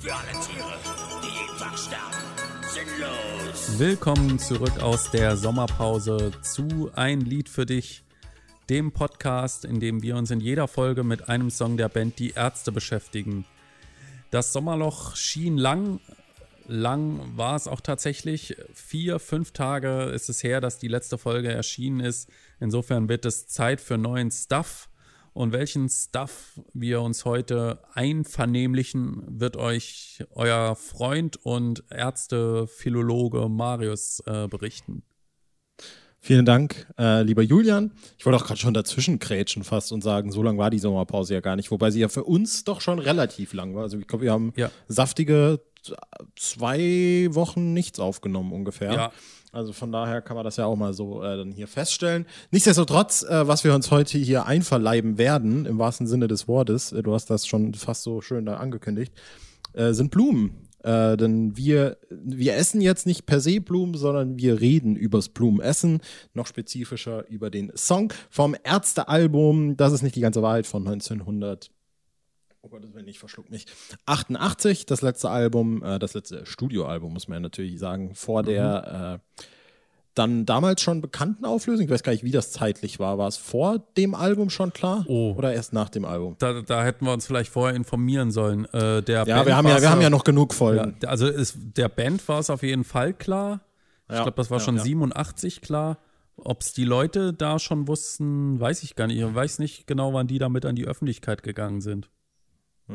Für alle Tiere, die jeden Tag sterben. Sinnlos. Willkommen zurück aus der Sommerpause zu Ein Lied für dich, dem Podcast, in dem wir uns in jeder Folge mit einem Song der Band Die Ärzte beschäftigen. Das Sommerloch schien lang, lang war es auch tatsächlich. Vier, fünf Tage ist es her, dass die letzte Folge erschienen ist. Insofern wird es Zeit für neuen Stuff. Und welchen Stuff wir uns heute einvernehmlichen, wird euch euer Freund und Ärzte-Philologe Marius äh, berichten. Vielen Dank, äh, lieber Julian. Ich wollte auch gerade schon dazwischen krätschen fast und sagen, so lang war die Sommerpause ja gar nicht, wobei sie ja für uns doch schon relativ lang war. Also ich glaube, wir haben Ja. saftige zwei Wochen nichts aufgenommen ungefähr. Ja. Also von daher kann man das ja auch mal so äh, dann hier feststellen. Nichtsdestotrotz, äh, was wir uns heute hier einverleiben werden, im wahrsten Sinne des Wortes, äh, du hast das schon fast so schön da angekündigt, äh, sind Blumen. Äh, denn wir, wir essen jetzt nicht per se Blumen, sondern wir reden übers Blumenessen, noch spezifischer über den Song vom Ärztealbum, das ist nicht die ganze Wahrheit von 1900 oh Gott, das will nicht, verschluckt mich. 88, das letzte Album, äh, das letzte Studioalbum, muss man ja natürlich sagen, vor der äh, dann damals schon bekannten Auflösung. Ich weiß gar nicht, wie das zeitlich war. War es vor dem Album schon klar? Oh. Oder erst nach dem Album? Da, da hätten wir uns vielleicht vorher informieren sollen. Äh, der Ja, Band wir haben ja, wir haben ja noch genug Folgen. Ja, also ist, der Band war es auf jeden Fall klar. Ich Ja, glaube, das war ja, schon ja. 87 klar. Ob es die Leute da schon wussten, weiß ich gar nicht. Ich weiß nicht genau, wann die damit an die Öffentlichkeit gegangen sind.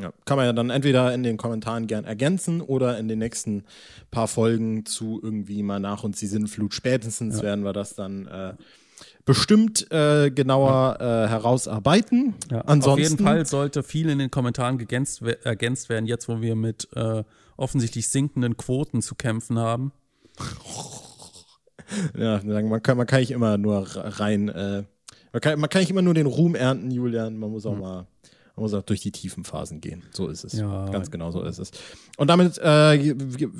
Ja, kann man ja dann entweder in den Kommentaren gern ergänzen oder in den nächsten paar Folgen zu irgendwie mal nach uns die Sinnflut. Spätestens werden wir das dann äh, bestimmt äh, genauer äh, herausarbeiten. Ja, Ansonsten, Auf jeden Fall sollte viel in den Kommentaren gegänzt, ergänzt werden, jetzt wo wir mit äh, offensichtlich sinkenden Quoten zu kämpfen haben. Ja, man kann, man kann nicht immer nur rein, äh, man, kann, man kann nicht immer nur den Ruhm ernten, Julian. Man muss auch mal, man muss auch durch die tiefen Phasen gehen. So ist es. Ja. Ganz genau so ist es. Und damit äh,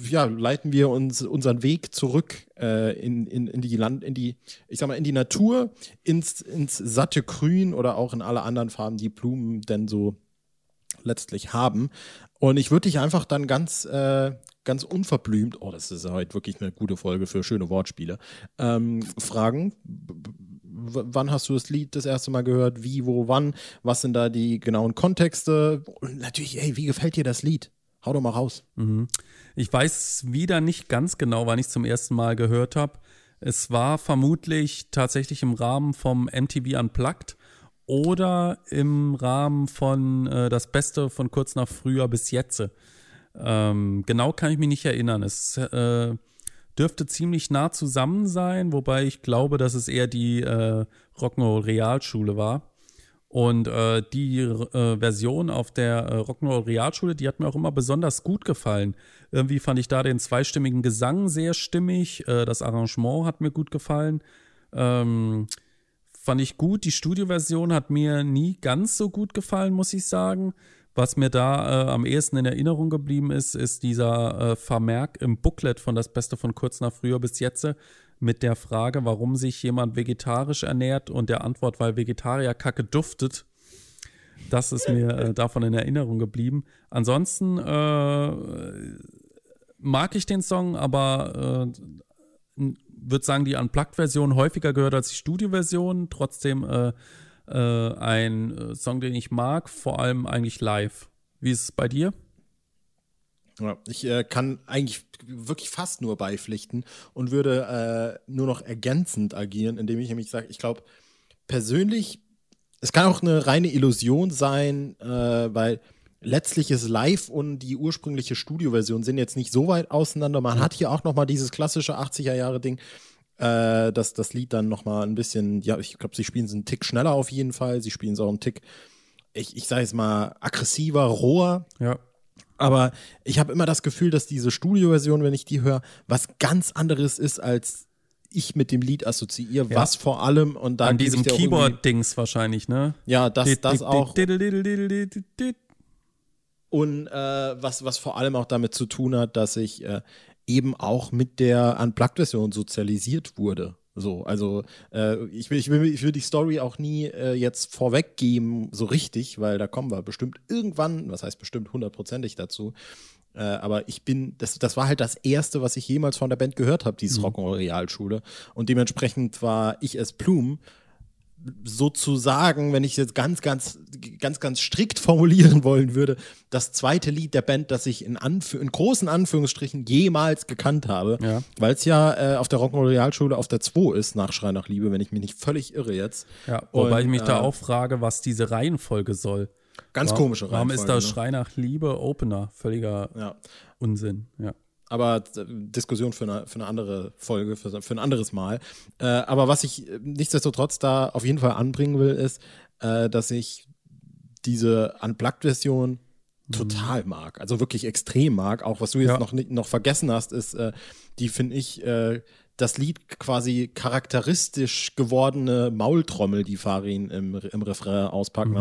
ja, leiten wir uns unseren Weg zurück äh, in, in, in die Land, in die, ich sag mal, in die Natur, ins, ins satte Grün oder auch in alle anderen Farben, die Blumen denn so letztlich haben. Und ich würde dich einfach dann ganz, äh, ganz unverblümt, oh, das ist ja heute wirklich eine gute Folge für schöne Wortspiele, ähm, fragen. Wann hast du das Lied das erste Mal gehört? Wie, wo, wann? Was sind da die genauen Kontexte? Und natürlich, ey, wie gefällt dir das Lied? Hau doch mal raus. Ich weiß wieder nicht ganz genau, wann ich zum ersten Mal gehört habe. Es war vermutlich tatsächlich im Rahmen vom MTV Unplugged oder im Rahmen von äh, Das Beste von kurz nach früher bis jetzt. Ähm, genau kann ich mich nicht erinnern. Es äh, dürfte ziemlich nah zusammen sein, wobei ich glaube, dass es eher die äh, Rock'n'Roll Realschule war. Und äh, die äh, Version auf der äh, Rock'n'Roll Realschule, die hat mir auch immer besonders gut gefallen. Irgendwie fand ich da den zweistimmigen Gesang sehr stimmig. Äh, das Arrangement hat mir gut gefallen. Ähm, fand ich gut. Die Studioversion hat mir nie ganz so gut gefallen, muss ich sagen. Was mir da äh, am ehesten in Erinnerung geblieben ist, ist dieser äh, Vermerk im Booklet von Das Beste von kurz nach früher bis jetzt mit der Frage, warum sich jemand vegetarisch ernährt und der Antwort, weil Vegetarier kacke duftet. Das ist mir äh, davon in Erinnerung geblieben. Ansonsten äh, mag ich den Song, aber äh, würde sagen, die Unplugged-Version häufiger gehört als die Studio-Version. Trotzdem äh, ein äh, Song, den ich mag, vor allem eigentlich live. Wie ist es bei dir? Ja, ich äh, kann eigentlich wirklich fast nur beipflichten und würde äh, nur noch ergänzend agieren, indem ich nämlich sage, ich glaube, persönlich, es kann auch eine reine Illusion sein, äh, weil letztlich ist live und die ursprüngliche Studioversion sind jetzt nicht so weit auseinander. Man hat hier auch noch mal dieses klassische 80er-Jahre-Ding, äh, dass das Lied dann noch mal ein bisschen, ja, ich glaube, sie spielen es einen Tick schneller auf jeden Fall. Sie spielen es auch einen Tick, ich, ich sage jetzt mal, aggressiver, roher. Ja. Aber ich habe immer das Gefühl, dass diese Studioversion, wenn ich die höre, was ganz anderes ist, als ich mit dem Lied assoziiere. Ja. Was vor allem und da An diesem Keyboard-Dings wahrscheinlich, ne? Ja, das, das auch. Und Und äh, was, was vor allem auch damit zu tun hat, dass ich äh, eben auch mit der Unplugged-Version sozialisiert wurde. So, also äh, ich, will, ich, will, ich will die Story auch nie äh, jetzt vorweggeben, so richtig, weil da kommen wir bestimmt irgendwann, was heißt bestimmt hundertprozentig dazu. Äh, aber ich bin, das, das war halt das Erste, was ich jemals von der Band gehört habe, dieses mhm. Rock'n'Roll Realschule. Und dementsprechend war ich es Plume sozusagen, wenn ich jetzt ganz, ganz, ganz, ganz strikt formulieren wollen würde, das zweite Lied der Band, das ich in, Anf in großen Anführungsstrichen jemals gekannt habe, ja. weil es ja äh, auf der Rock'n'Roll Realschule auf der 2 ist, nach Schrei nach Liebe, wenn ich mich nicht völlig irre jetzt. Ja, wobei Und, ich mich äh, da auch frage, was diese Reihenfolge soll. Ganz warum, komische Reihenfolge. Warum ist das ne? Schrei nach Liebe Opener? Völliger ja. Unsinn, ja aber äh, Diskussion für eine, für eine andere Folge, für, für ein anderes Mal. Äh, aber was ich äh, nichtsdestotrotz da auf jeden Fall anbringen will, ist, äh, dass ich diese Unplugged-Version mhm. total mag. Also wirklich extrem mag. Auch was du jetzt ja. noch, noch vergessen hast, ist, äh, die finde ich äh, das Lied quasi charakteristisch gewordene Maultrommel, die Farin im, im Refrain auspacken. Mhm.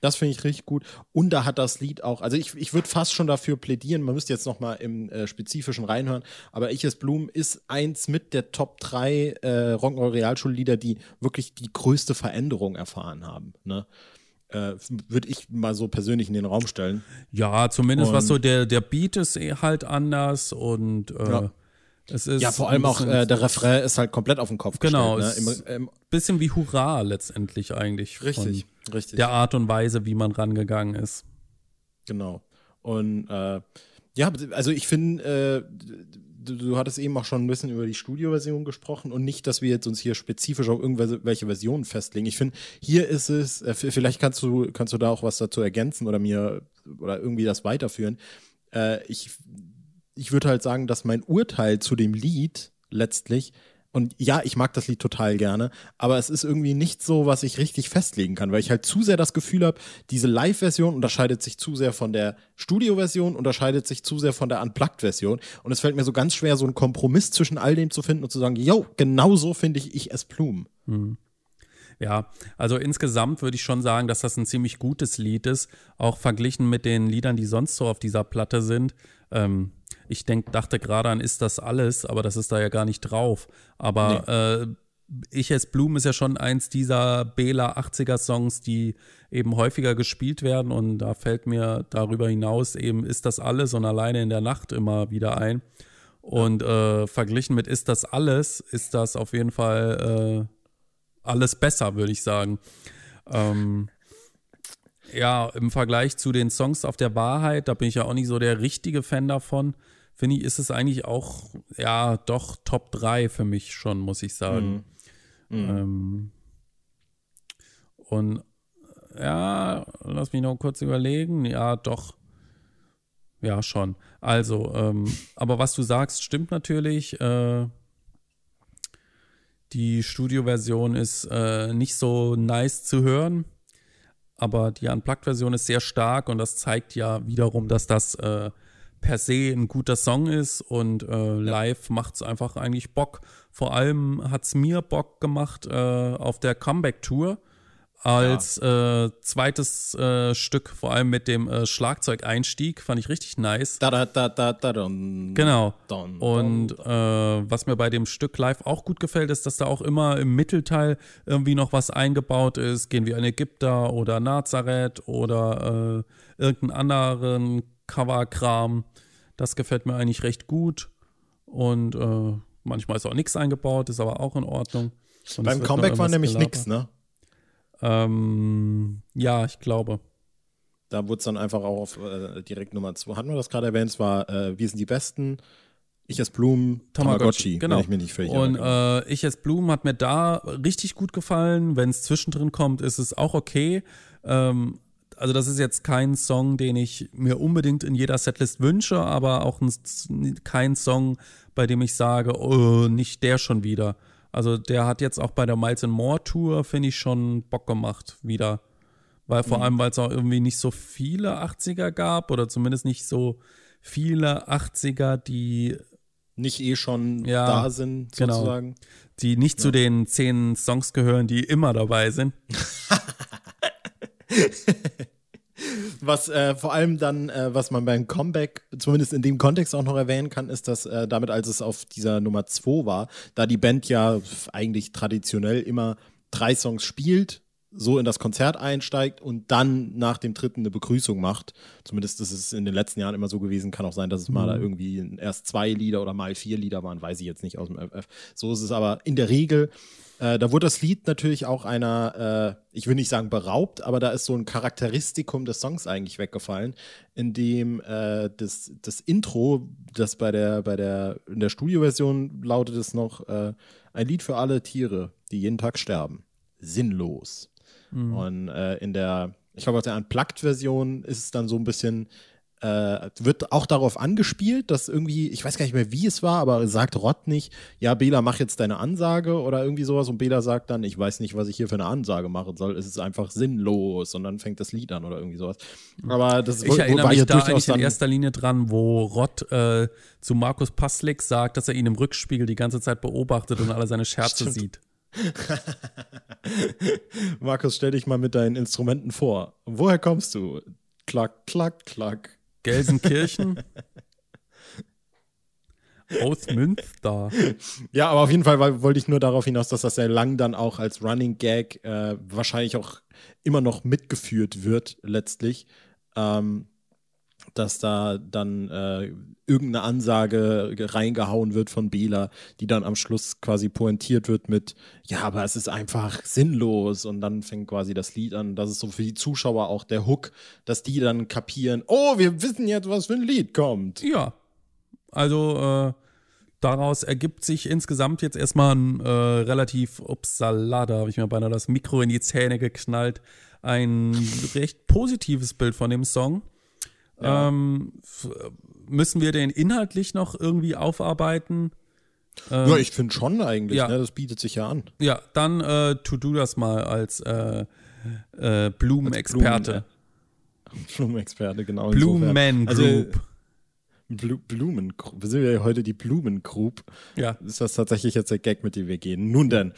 Das finde ich richtig gut. Und da hat das Lied auch, also ich, ich würde fast schon dafür plädieren, man müsste jetzt noch mal im äh, Spezifischen reinhören, aber Ich es Blumen ist eins mit der Top 3 äh, Rock'n'Roll Realschullieder, die wirklich die größte Veränderung erfahren haben. Ne? Äh, würde ich mal so persönlich in den Raum stellen. Ja, zumindest und, was so der, der Beat ist eh halt anders und äh, ja. es ist. Ja, vor allem auch äh, der Refrain ist halt komplett auf den Kopf genau, gestellt. Genau. Ne? Im, bisschen wie Hurra letztendlich eigentlich. Richtig, richtig. Der Art und Weise, wie man rangegangen ist. Genau. Und äh, ja, also ich finde, äh, du, du, hattest eben auch schon ein bisschen über die Studioversion gesprochen und nicht, dass wir jetzt uns hier spezifisch auf irgendwelche Versionen festlegen. Ich finde, hier ist es, äh, vielleicht kannst du, kannst du da auch was dazu ergänzen oder mir oder irgendwie das weiterführen. Äh, ich ich würde halt sagen, dass mein Urteil zu dem Lied letztlich und ja, ich mag das Lied total gerne, aber es ist irgendwie nicht so, was ich richtig festlegen kann, weil ich halt zu sehr das Gefühl habe, diese Live-Version unterscheidet sich zu sehr von der Studio-Version, unterscheidet sich zu sehr von der Unplugged-Version. Und es fällt mir so ganz schwer, so einen Kompromiss zwischen all dem zu finden und zu sagen, yo, genau so finde ich ich es Plum. Hm. Ja, also insgesamt würde ich schon sagen, dass das ein ziemlich gutes Lied ist, auch verglichen mit den Liedern, die sonst so auf dieser Platte sind. Ähm, ich denk, dachte gerade an Ist das alles, aber das ist da ja gar nicht drauf. Aber nee. äh, Ich es Blumen ist ja schon eins dieser Bela 80er Songs, die eben häufiger gespielt werden und da fällt mir darüber hinaus eben Ist das alles und alleine in der Nacht immer wieder ein. Und äh, verglichen mit Ist das alles, ist das auf jeden Fall äh, alles besser, würde ich sagen. Ähm, ja, im Vergleich zu den Songs auf der Wahrheit, da bin ich ja auch nicht so der richtige Fan davon. Finde ich, ist es eigentlich auch, ja, doch Top 3 für mich schon, muss ich sagen. Mhm. Mhm. Ähm, und ja, lass mich noch kurz überlegen. Ja, doch. Ja, schon. Also, ähm, aber was du sagst, stimmt natürlich. Äh, die Studioversion ist äh, nicht so nice zu hören aber die Unplugged-Version ist sehr stark und das zeigt ja wiederum, dass das äh, per se ein guter Song ist und äh, live macht es einfach eigentlich Bock. Vor allem hat es mir Bock gemacht äh, auf der Comeback-Tour als ja. äh, zweites äh, Stück, vor allem mit dem äh, Schlagzeugeinstieg, fand ich richtig nice. Da, da, da, da, da, don, genau. Don, Und äh, was mir bei dem Stück live auch gut gefällt, ist, dass da auch immer im Mittelteil irgendwie noch was eingebaut ist. Gehen wir in Ägypter oder Nazareth oder äh, irgendeinen anderen Coverkram. Das gefällt mir eigentlich recht gut. Und äh, manchmal ist auch nichts eingebaut, ist aber auch in Ordnung. Und Beim Comeback war nämlich nichts, ne? Ähm, ja, ich glaube. Da wurde es dann einfach auch auf äh, direkt Nummer 2. Hatten wir das gerade erwähnt? Es war äh, Wir sind die Besten. Ich es Blumen, Tamagotchi, genau. wenn ich mir nicht völlig Und äh, Ich es Blumen hat mir da richtig gut gefallen. Wenn es zwischendrin kommt, ist es auch okay. Ähm, also das ist jetzt kein Song, den ich mir unbedingt in jeder Setlist wünsche, aber auch ein, kein Song, bei dem ich sage, oh, nicht der schon wieder. Also der hat jetzt auch bei der Miles and More Tour, finde ich, schon Bock gemacht wieder. Weil vor mhm. allem, weil es auch irgendwie nicht so viele 80er gab oder zumindest nicht so viele 80er, die nicht eh schon ja, da sind, genau. sozusagen. Genau. Die nicht ja. zu den zehn Songs gehören, die immer dabei sind. Was äh, vor allem dann, äh, was man beim Comeback, zumindest in dem Kontext auch noch erwähnen kann, ist, dass äh, damit, als es auf dieser Nummer 2 war, da die Band ja eigentlich traditionell immer drei Songs spielt, so in das Konzert einsteigt und dann nach dem dritten eine Begrüßung macht. Zumindest ist es in den letzten Jahren immer so gewesen. Kann auch sein, dass es mal da irgendwie erst zwei Lieder oder mal vier Lieder waren, weiß ich jetzt nicht aus dem FF. So ist es aber in der Regel. Äh, da wurde das Lied natürlich auch einer, äh, ich will nicht sagen beraubt, aber da ist so ein Charakteristikum des Songs eigentlich weggefallen, in dem äh, das, das Intro, das bei der, bei der, in der Studioversion lautet es noch, äh, ein Lied für alle Tiere, die jeden Tag sterben. Sinnlos. Und äh, in der, ich glaube, auf der Unplugged-Version ist es dann so ein bisschen, äh, wird auch darauf angespielt, dass irgendwie, ich weiß gar nicht mehr, wie es war, aber sagt Rott nicht, ja, Bela, mach jetzt deine Ansage oder irgendwie sowas. Und Bela sagt dann, ich weiß nicht, was ich hier für eine Ansage machen soll. Es ist einfach sinnlos. Und dann fängt das Lied an oder irgendwie sowas. Aber das ist Ich erinnere mich ja da eigentlich in erster Linie dran, wo Rott äh, zu Markus Paslik sagt, dass er ihn im Rückspiegel die ganze Zeit beobachtet und alle seine Scherze Stimmt. sieht. Markus, stell dich mal mit deinen Instrumenten vor. Woher kommst du? Klack, klack, klack. Gelsenkirchen. Aus Münster. Ja, aber auf jeden Fall wollte ich nur darauf hinaus, dass das sehr lang dann auch als Running Gag äh, wahrscheinlich auch immer noch mitgeführt wird, letztlich. Ähm, dass da dann äh, irgendeine Ansage ge- reingehauen wird von Bela, die dann am Schluss quasi pointiert wird mit, ja, aber es ist einfach sinnlos und dann fängt quasi das Lied an. Das ist so für die Zuschauer auch der Hook, dass die dann kapieren, oh, wir wissen jetzt, was für ein Lied kommt. Ja. Also äh, daraus ergibt sich insgesamt jetzt erstmal ein äh, relativ, upsala, da habe ich mir beinahe das Mikro in die Zähne geknallt, ein recht positives Bild von dem Song. Ähm, müssen wir den inhaltlich noch irgendwie aufarbeiten? ja, ich finde schon eigentlich, ja. ne? das bietet sich ja an. Ja, dann äh, tu du das mal als äh, äh, Blumenexperte. Blumenexperte, genau. Blumen Also, Group. Blu Blumen, wir sind ja heute die Blumengroup. ja. Ist das tatsächlich jetzt der Gag, mit dem wir gehen? Nun denn.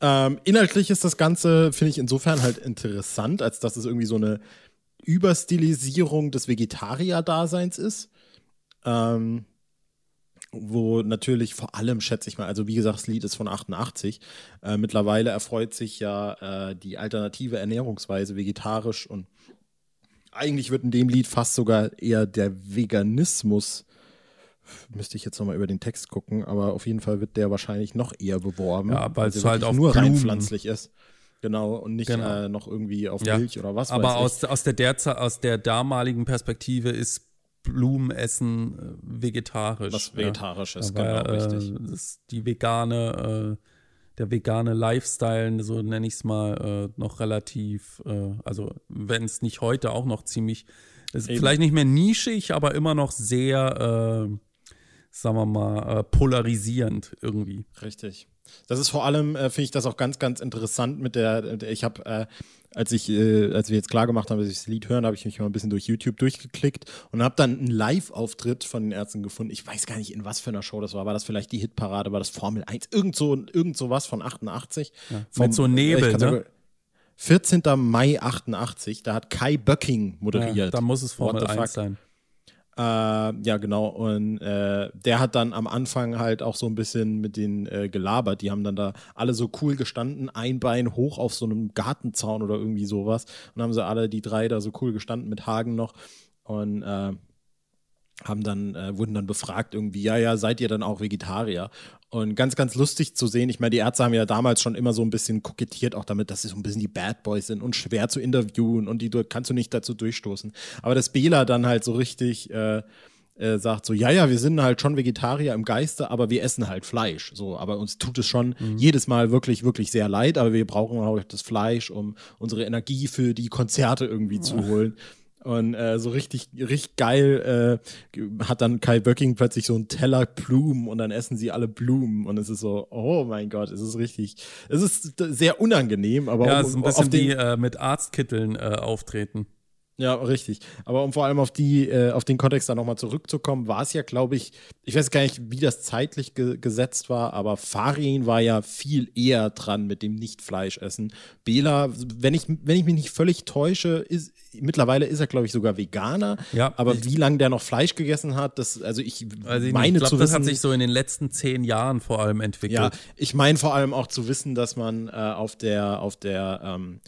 Ähm, inhaltlich ist das Ganze, finde ich, insofern halt interessant, als dass es irgendwie so eine Überstilisierung des Vegetarier-Daseins ist. Ähm, wo natürlich vor allem, schätze ich mal, also wie gesagt, das Lied ist von 88. Äh, mittlerweile erfreut sich ja äh, die alternative Ernährungsweise vegetarisch und eigentlich wird in dem Lied fast sogar eher der Veganismus, müsste ich jetzt nochmal über den Text gucken, aber auf jeden Fall wird der wahrscheinlich noch eher beworben. Ja, weil es halt auf nur rein Blumen- pflanzlich ist. Genau, und nicht Genau. äh, noch irgendwie auf Ja. Milch oder was Aber weiß ich. aus, aus, der Derze- aus der damaligen Perspektive ist Blumenessen äh, vegetarisch. Was vegetarisch ist, Weil, genau, richtig. Äh, das ist die vegane, äh, der vegane Lifestyle, so nenne ich es mal, äh, noch relativ, äh, also wenn es nicht heute auch noch ziemlich, ist Eben. vielleicht nicht mehr nischig, aber immer noch sehr, äh, sagen wir mal, polarisierend irgendwie. Richtig. Das ist vor allem, äh, finde ich das auch ganz, ganz interessant mit der, ich habe, äh, als ich, äh, als wir jetzt klar gemacht haben, dass ich das Lied hören, habe ich mich mal ein bisschen durch YouTube durchgeklickt und habe dann einen Live-Auftritt von den Ärzten gefunden. Ich weiß gar nicht, in was für einer Show das war. War das vielleicht die Hitparade? War das Formel 1? Irgend so, irgend so was von 88. Vom, Mit so Nebel, kann's ne? sogar- 14. Mai 88, da hat Kai Böcking moderiert. Ja, da muss es Formel What the 1 fuck? sein. Äh, ja, genau. Und äh, der hat dann am Anfang halt auch so ein bisschen mit denen äh, gelabert. Die haben dann da alle so cool gestanden, ein Bein hoch auf so einem Gartenzaun oder irgendwie sowas. Und haben sie alle, die drei, da so cool gestanden mit Hagen noch. Und äh, haben dann, äh, wurden dann befragt irgendwie, ja, ja, seid ihr dann auch Vegetarier? Und ganz, ganz lustig zu sehen, ich meine, die Ärzte haben ja damals schon immer so ein bisschen kokettiert, auch damit, dass sie so ein bisschen die Bad Boys sind und schwer zu interviewen und die kannst du nicht dazu durchstoßen. Aber dass Bela dann halt so richtig äh, äh, sagt so, ja, ja, wir sind halt schon Vegetarier im Geiste, aber wir essen halt Fleisch. So, aber uns tut es schon jedes Mal wirklich, wirklich sehr leid, aber wir brauchen auch das Fleisch, um unsere Energie für die Konzerte irgendwie zu holen. Und äh, so richtig, richtig geil äh, hat dann Kai Böcking plötzlich so einen Teller Blumen und dann essen sie alle Blumen. Und es ist so, oh mein Gott, es ist richtig, es ist sehr unangenehm, aber Ja, um- es ist ein auf bisschen den, wie äh, mit Arztkitteln äh, auftreten. Ja, richtig. Aber um vor allem auf die, äh, auf den Kontext da nochmal zurückzukommen, war es ja, glaube ich, ich weiß gar nicht, wie das zeitlich ge gesetzt war, aber Farin war ja viel eher dran mit dem Nicht-Fleischessen. Bela, wenn ich, wenn ich mich nicht völlig täusche, ist, mittlerweile ist er, glaube ich, sogar Veganer. Ja, aber ich- wie lange der noch Fleisch gegessen hat, das, also ich Also ich meine glaube, zu das wissen. hat sich so in den letzten zehn Jahren vor allem entwickelt. Ja, ich meine vor allem auch zu wissen, dass man äh, auf der, auf der ähm,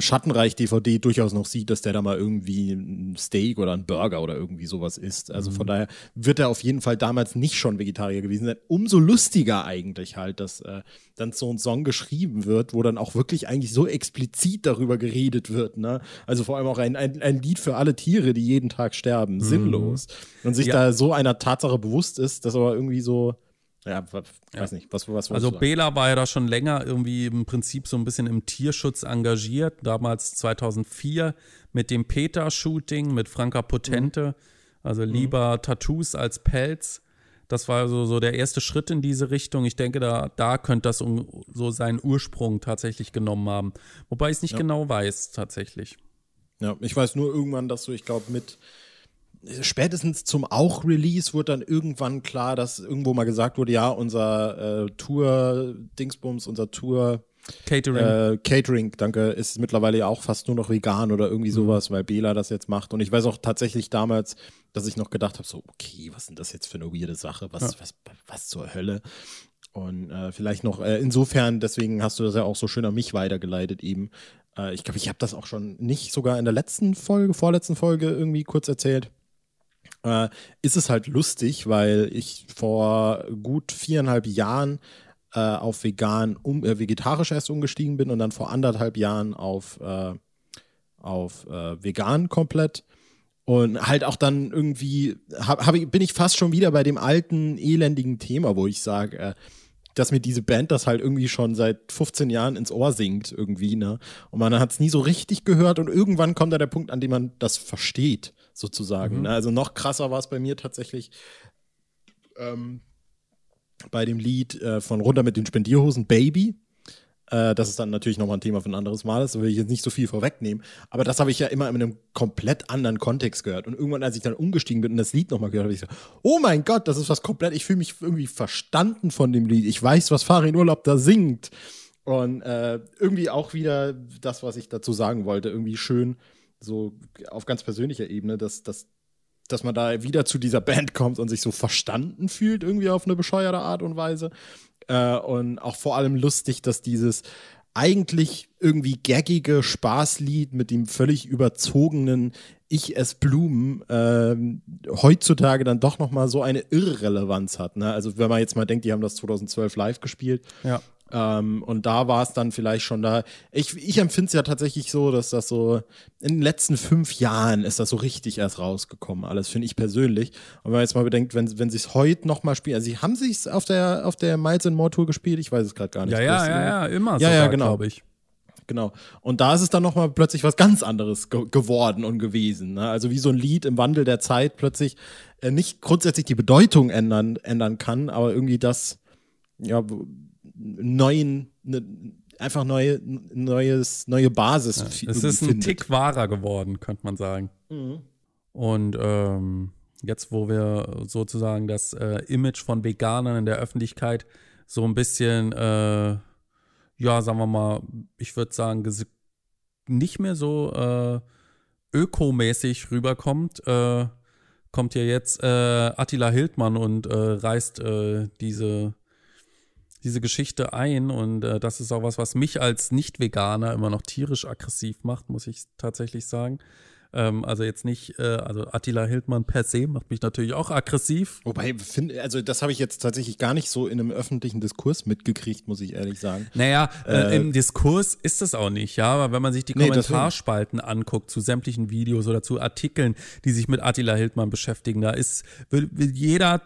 Schattenreich-DVD durchaus noch sieht, dass der da mal irgendwie ein Steak oder ein Burger oder irgendwie sowas isst. Also Mhm. von daher wird er auf jeden Fall damals nicht schon Vegetarier gewesen sein. Umso lustiger eigentlich halt, dass äh, dann so ein Song geschrieben wird, wo dann auch wirklich eigentlich so explizit darüber geredet wird. Ne? Also vor allem auch ein, ein, ein Lied für alle Tiere, die jeden Tag sterben. Sinnlos. Und sich Mhm. Ja. da so einer Tatsache bewusst ist, dass aber irgendwie so ja, weiß nicht, was, was Also? Bela war ja da schon länger irgendwie im Prinzip so ein bisschen im Tierschutz engagiert. Damals 2004 mit dem Peter-Shooting mit Franka Potente. Also lieber Tattoos als Pelz. Das war so, so der erste Schritt in diese Richtung. Ich denke, da, da könnte das so seinen Ursprung tatsächlich genommen haben. Wobei ich es nicht genau weiß, tatsächlich. Ja, ich weiß nur irgendwann, dass so, ich glaube, mit spätestens zum Auch-Release wurde dann irgendwann klar, dass irgendwo mal gesagt wurde, ja, unser äh, Tour-Dingsbums, unser Tour Catering. äh, Catering, danke, ist mittlerweile ja auch fast nur noch vegan oder irgendwie sowas, weil Bela das jetzt macht. Und ich weiß auch tatsächlich damals, dass ich noch gedacht habe, so, okay, was ist denn das jetzt für eine weirde Sache? Was, was, was zur Hölle? Und äh, vielleicht noch, äh, insofern, deswegen hast du das ja auch so schön an mich weitergeleitet eben. Äh, ich glaube, ich habe das auch schon nicht sogar in der letzten Folge, vorletzten Folge irgendwie kurz erzählt. Äh, ist es halt lustig, weil ich vor gut viereinhalb Jahren äh, auf vegan, um, äh, vegetarisch erst umgestiegen bin und dann vor anderthalb Jahren auf, äh, auf äh, vegan komplett. Und halt auch dann irgendwie hab, hab ich, bin ich fast schon wieder bei dem alten, elendigen Thema, wo ich sage, äh, dass mir diese Band das halt irgendwie schon seit 15 Jahren ins Ohr singt, irgendwie, ne? Und man hat es nie so richtig gehört und irgendwann kommt da der Punkt, an dem man das versteht, sozusagen. Ne? Also noch krasser war es bei mir tatsächlich ähm, bei dem Lied äh, von Runter mit den Spendierhosen Baby. Äh, das ist dann natürlich nochmal ein Thema für ein anderes Mal, das will ich jetzt nicht so viel vorwegnehmen. Aber das habe ich ja immer in einem komplett anderen Kontext gehört. Und irgendwann, als ich dann umgestiegen bin und das Lied nochmal gehört habe, ich so, oh mein Gott, das ist was komplett, ich fühle mich irgendwie verstanden von dem Lied. Ich weiß, was Farin Urlaub da singt. Und äh, irgendwie auch wieder das, was ich dazu sagen wollte, irgendwie schön, so auf ganz persönlicher Ebene, dass, dass, dass man da wieder zu dieser Band kommt und sich so verstanden fühlt, irgendwie auf eine bescheuerte Art und Weise. Äh, und auch vor allem lustig, dass dieses eigentlich irgendwie gaggige Spaßlied mit dem völlig überzogenen Ich ess Blumen ähm, heutzutage dann doch noch mal so eine Irrelevanz hat. Ne? Also wenn man jetzt mal denkt, die haben das 2012 live gespielt, ja. Ähm, und da war es dann vielleicht schon da. Ich, ich empfinde es ja tatsächlich so, dass das so in den letzten fünf Jahren ist das so richtig erst rausgekommen. Alles finde ich persönlich. Und wenn man jetzt mal bedenkt, wenn, wenn sie es heute nochmal spielen, also sie haben sich auf der, auf der Miles and More Tour gespielt, ich weiß es gerade gar nicht. Ja, ja, ja, ja, immer Ja, ja, sogar, genau. glaube ich. Genau. Und da ist es dann nochmal plötzlich was ganz anderes ge geworden und gewesen. Ne? Also wie so ein Lied im Wandel der Zeit plötzlich äh, nicht grundsätzlich die Bedeutung ändern, ändern kann, aber irgendwie das, ja, neuen, ne, einfach neue, neues, neue Basis. fi- Es ist ein. Tick wahrer geworden, könnte man sagen. Und ähm, jetzt, wo wir sozusagen das äh, Image von Veganern in der Öffentlichkeit so ein bisschen, äh, ja, sagen wir mal, ich würde sagen, nicht mehr so äh, ökomäßig rüberkommt, äh, kommt ja jetzt äh, Attila Hildmann und äh, reißt äh, diese diese Geschichte ein und äh, das ist auch was, was mich als Nicht-Veganer immer noch tierisch aggressiv macht, muss ich tatsächlich sagen. Ähm, also jetzt nicht, äh, also Attila Hildmann per se macht mich natürlich auch aggressiv. Wobei, find, also das habe ich jetzt tatsächlich gar nicht so in einem öffentlichen Diskurs mitgekriegt, muss ich ehrlich sagen. Naja, äh, im Diskurs ist es auch nicht, ja, aber wenn man sich die Nee. Kommentarspalten anguckt zu sämtlichen Videos oder zu Artikeln, die sich mit Attila Hildmann beschäftigen, da ist, will, will jeder,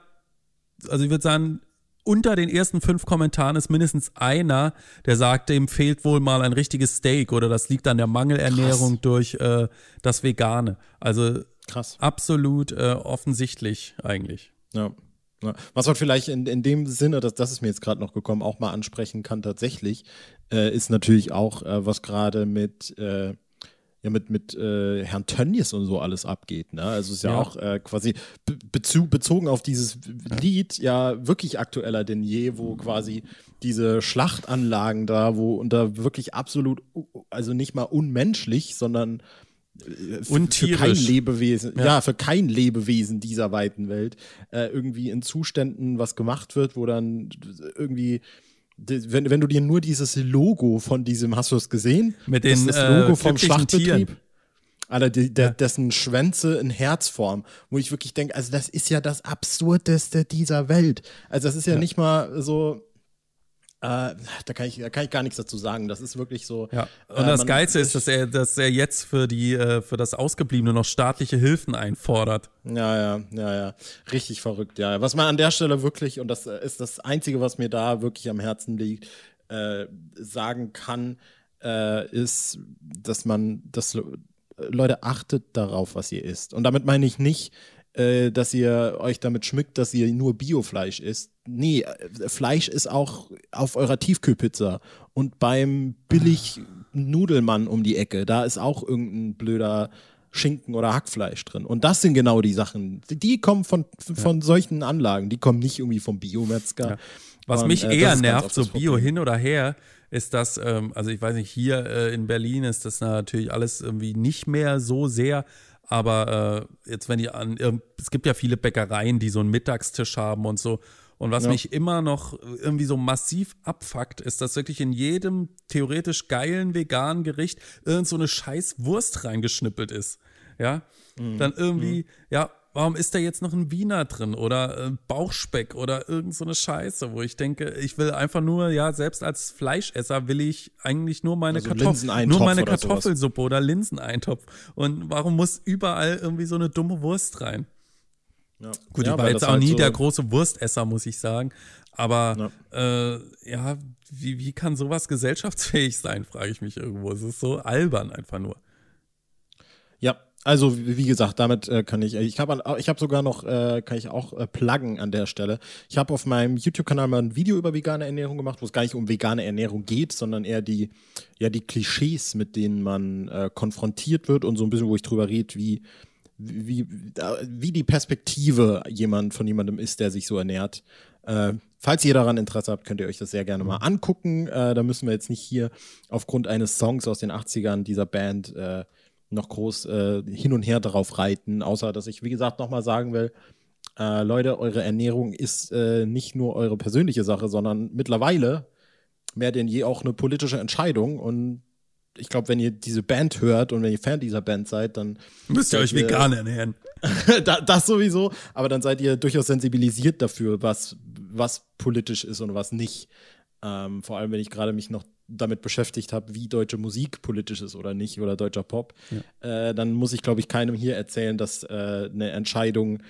also ich würde sagen, unter den ersten fünf Kommentaren ist mindestens einer, der sagt, dem fehlt wohl mal ein richtiges Steak oder das liegt an der Mangelernährung durch äh, das Vegane. Also Krass. absolut äh, offensichtlich eigentlich. Ja. ja. Was man vielleicht in, in dem Sinne, dass das ist mir jetzt gerade noch gekommen, auch mal ansprechen kann tatsächlich, äh, ist natürlich auch, äh, was gerade mit äh, ja mit, mit äh, Herrn Tönnies und so alles abgeht. Ne? Also es ist ja, Ja. auch äh, quasi be bezu bezogen auf dieses Lied ja wirklich aktueller denn je, wo quasi diese Schlachtanlagen da, wo unter wirklich absolut, also nicht mal unmenschlich, sondern äh, Und für kein. Lebewesen, ja. Ja. für kein Lebewesen dieser weiten Welt äh, irgendwie in Zuständen was gemacht wird, wo dann irgendwie wenn, wenn du dir nur dieses Logo von diesem, hast du es gesehen? Mit das Logo äh, vom Schlachtbetrieb. Tieren. Alter, die, der, dessen Schwänze in Herzform, wo ich wirklich denke, also das ist ja das Absurdeste dieser Welt. Also das ist ja, nicht mal so, äh, da, kann ich, da kann ich gar nichts dazu sagen. Das ist wirklich so. Ja. Und äh, das man- Geilste ist, dass er, dass er jetzt für die, äh, für das Ausgebliebene noch staatliche Hilfen einfordert. Ja, ja, ja, ja. Richtig verrückt, ja. Was man an der Stelle wirklich, und das ist das Einzige, was mir da wirklich am Herzen liegt, äh, sagen kann, äh, ist, dass man, dass Le- Leute achtet darauf, was ihr isst. Und damit meine ich nicht, äh, dass ihr euch damit schmückt, dass ihr nur Biofleisch isst. Nee, äh, Fleisch ist auch auf eurer Tiefkühlpizza. Und beim billig Nudelmann um die Ecke, da ist auch irgendein blöder Schinken oder Hackfleisch drin. Und das sind genau die Sachen. Die- kommen von, von solchen Anlagen. Die kommen nicht irgendwie vom Biometzger. Ja. Was Und, mich äh, eher nervt, so Bio hin oder her, ist das, ähm, also ich weiß nicht, hier äh, in Berlin ist das natürlich alles irgendwie nicht mehr so sehr, aber äh, jetzt wenn die an, es gibt ja viele Bäckereien, die so einen Mittagstisch haben und so. Und was Ja. mich immer noch irgendwie so massiv abfuckt, ist, dass wirklich in jedem theoretisch geilen veganen Gericht irgend so eine scheiß Wurst reingeschnippelt ist. Ja, Mhm. dann irgendwie, ja, warum ist da jetzt noch ein Wiener drin oder äh, Bauchspeck oder irgend so eine Scheiße, wo ich denke, ich will einfach nur, ja, selbst als Fleischesser will ich eigentlich nur meine, Also Kartoff Linseneintopf nur meine oder sowas. Kartoffelsuppe oder Linseneintopf. Und warum muss überall irgendwie so eine dumme Wurst rein? Ja. Gut, ja, ich war jetzt auch halt nie so, der große Wurstesser, muss ich sagen. Aber ja, äh, ja wie, wie kann sowas gesellschaftsfähig sein, frage ich mich irgendwo. Es ist so albern einfach nur. Ja, also wie gesagt, damit äh, kann ich, ich habe ich hab sogar noch, äh, kann ich auch äh, pluggen an der Stelle. Ich habe auf meinem YouTube-Kanal mal ein Video über vegane Ernährung gemacht, wo es gar nicht um vegane Ernährung geht, sondern eher die, ja, die Klischees, mit denen man äh, konfrontiert wird und so ein bisschen, wo ich drüber rede, wie, wie, äh, wie die Perspektive jemand von jemandem ist, der sich so ernährt. Äh, falls ihr daran Interesse habt, könnt ihr euch das sehr gerne mal angucken. Äh, da müssen wir jetzt nicht hier aufgrund eines Songs aus den 80ern dieser Band äh, noch groß äh, hin und her darauf reiten, außer dass ich, wie gesagt, nochmal sagen will, äh, Leute, eure Ernährung ist äh, nicht nur eure persönliche Sache, sondern mittlerweile mehr denn je auch eine politische Entscheidung. Und ich glaube, wenn ihr diese Band hört und wenn ihr Fan dieser Band seid, dann Müsst ihr euch vegan ernähren. da, das sowieso, aber dann seid ihr durchaus sensibilisiert dafür, was, was politisch ist und was nicht. Ähm, vor allem, wenn ich gerade mich noch damit beschäftigt habe, wie deutsche Musik politisch ist oder nicht oder deutscher Pop, äh, dann muss ich, glaube ich, keinem hier erzählen, dass äh, eine Entscheidung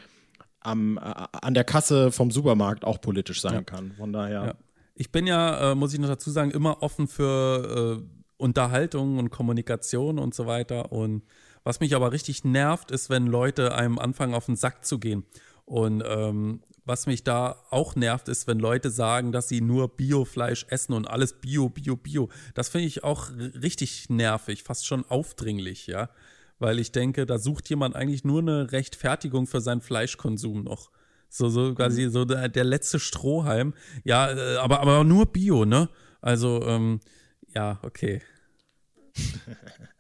am, äh, an der Kasse vom Supermarkt auch politisch sein kann. Von daher. Ja. Ich bin ja, äh, muss ich noch dazu sagen, immer offen für äh, Unterhaltung und Kommunikation und so weiter. Und was mich aber richtig nervt, ist, wenn Leute einem anfangen, auf den Sack zu gehen. Und ähm, was mich da auch nervt, ist, wenn Leute sagen, dass sie nur Biofleisch essen und alles Bio, Bio, Bio. Das finde ich auch richtig nervig, fast schon aufdringlich, ja. Weil ich denke, da sucht jemand eigentlich nur eine Rechtfertigung für seinen Fleischkonsum noch. So, so quasi so der, der letzte Strohhalm. Ja, äh, aber, aber nur Bio, ne? Also, ähm, ja, okay.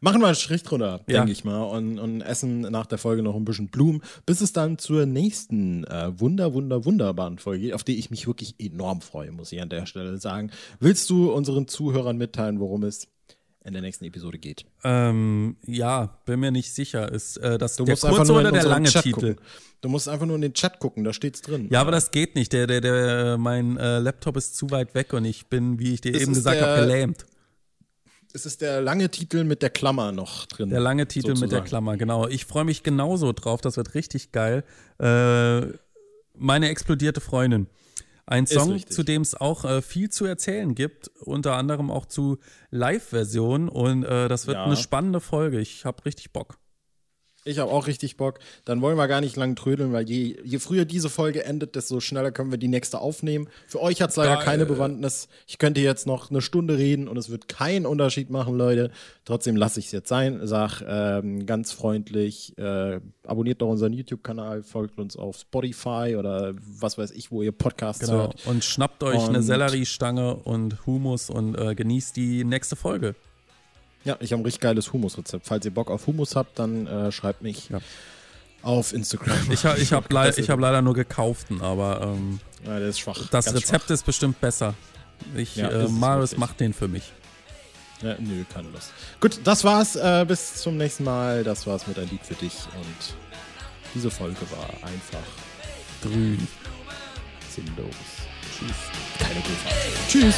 Machen wir einen Strich drunter, Ja. denke ich mal, und, und essen nach der Folge noch ein bisschen Blumen, bis es dann zur nächsten äh, wunder, wunder, wunderbaren Folge geht, auf die ich mich wirklich enorm freue, muss ich an der Stelle sagen. Willst du unseren Zuhörern mitteilen, worum es in der nächsten Episode geht? Ähm, ja, bin mir nicht sicher. Ist äh, das Du der musst einfach kurze nur in oder der lange Chat Titel? gucken. Du musst einfach nur in den Chat gucken, da steht's drin. Ja, aber das geht nicht. Der, der, der, mein äh, Laptop ist zu weit weg und ich bin, wie ich dir Es eben gesagt habe, gelähmt. Es ist der lange Titel mit der Klammer noch drin. Der lange Titel mit der sozusagen. Klammer, genau. Ich freue mich genauso drauf, das wird richtig geil. Äh, meine explodierte Freundin. Ein Song, zu dem es auch äh, viel zu erzählen gibt, unter anderem auch zu Live-Versionen und äh, das wird Ja. eine spannende Folge. Ich habe richtig Bock. Ich habe auch richtig Bock. Dann wollen wir gar nicht lang trödeln, weil je, je früher diese Folge endet, desto schneller können wir die nächste aufnehmen. Für euch hat es leider Geil. keine Bewandtnis. Ich könnte jetzt noch eine Stunde reden und es wird keinen Unterschied machen, Leute. Trotzdem lasse ich es jetzt sein. Sag ähm, ganz freundlich, äh, abonniert doch unseren YouTube-Kanal, folgt uns auf Spotify oder was weiß ich, wo ihr Podcasts Genau. hört. Und schnappt euch eine Und- Selleriestange und Humus und äh, genießt die nächste Folge. Ja, ich habe ein richtig geiles Humusrezept. Falls ihr Bock auf Humus habt, dann äh, schreibt mich Ja. auf Instagram. Ich, ha, ich habe ist- hab leider nur gekauften, aber ähm, Ja, der ist schwach. das ganz Rezept schwach. ist bestimmt besser. Ich, Ja, äh, Marius macht den für mich. Ja, nö, keine Lust. Gut, das war's. Äh, bis zum nächsten Mal. Das war's mit ein Lied für dich. Und diese Folge war einfach Grün. sinnlos. Tschüss. Keine gute Tschüss.